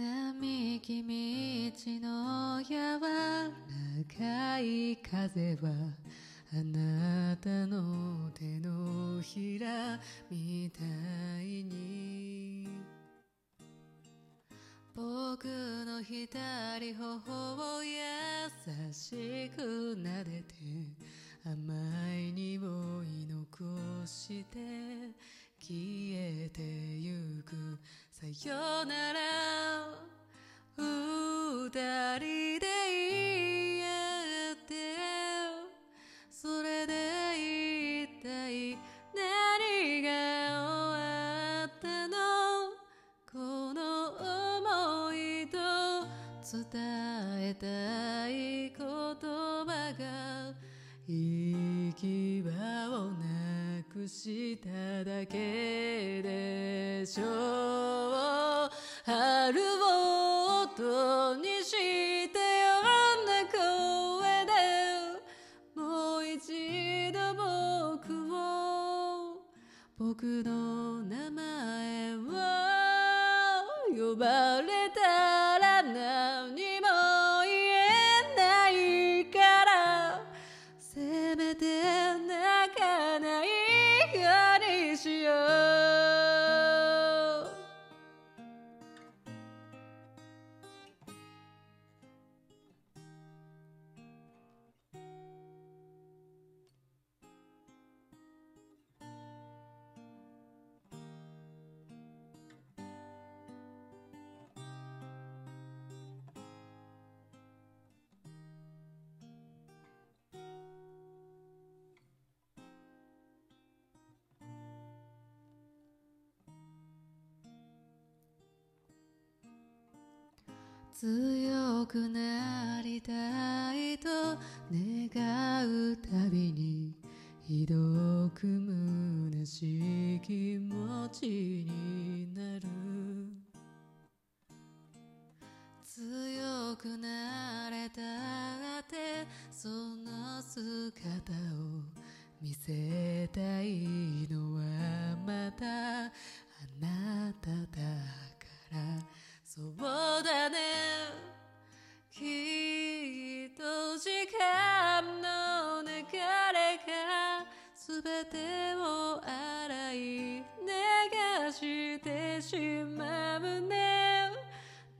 並木道の柔らかい風はあなたの手のひらみたいに。僕の左頬を優しく撫でて甘い匂い残して消えてゆく。さよなら伝えたい言葉が行き場をなくしただけでしょう春を音にしてよんな声でもう一度僕を僕の名前を呼ばれた強くなりたいと願うたびにひどく虚しい気持ちになる。強くなれたってその姿を見せたいのはまた洗い流してしまうね。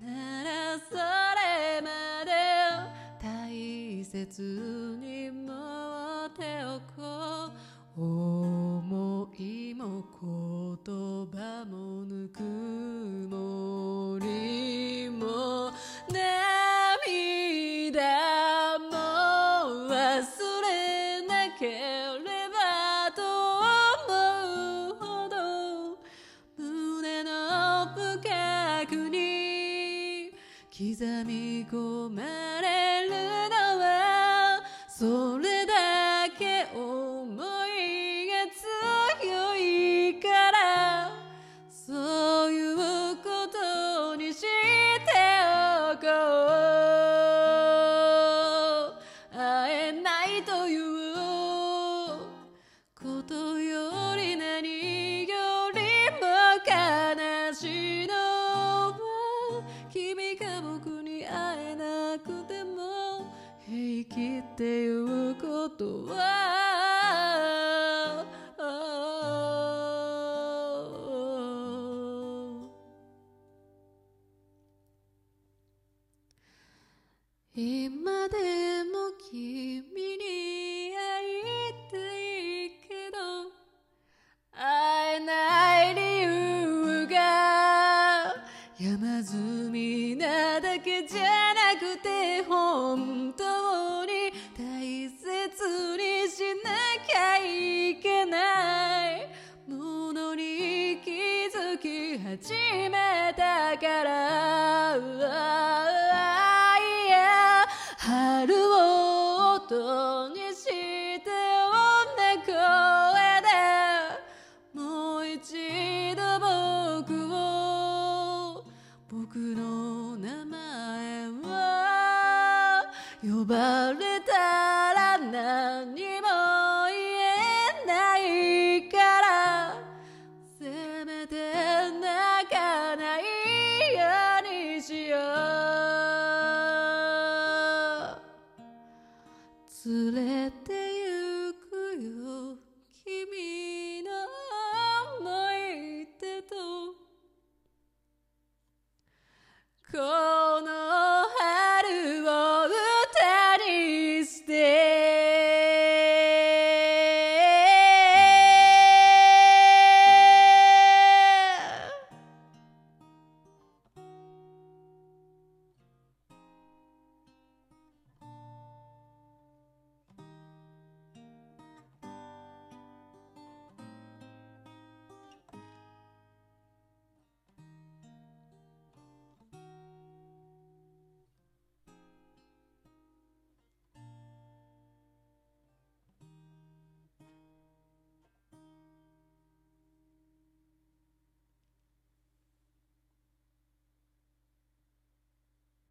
ならそれまで大切に刻み込まれるのはそれことは。今でも君に会いたいけど会えない理由が山積みなだけじゃなくて本当なきゃいけない。ものに気づき始めたから。春を音にして女声で。もう一度僕を僕の名前は呼ばれたら何忘れて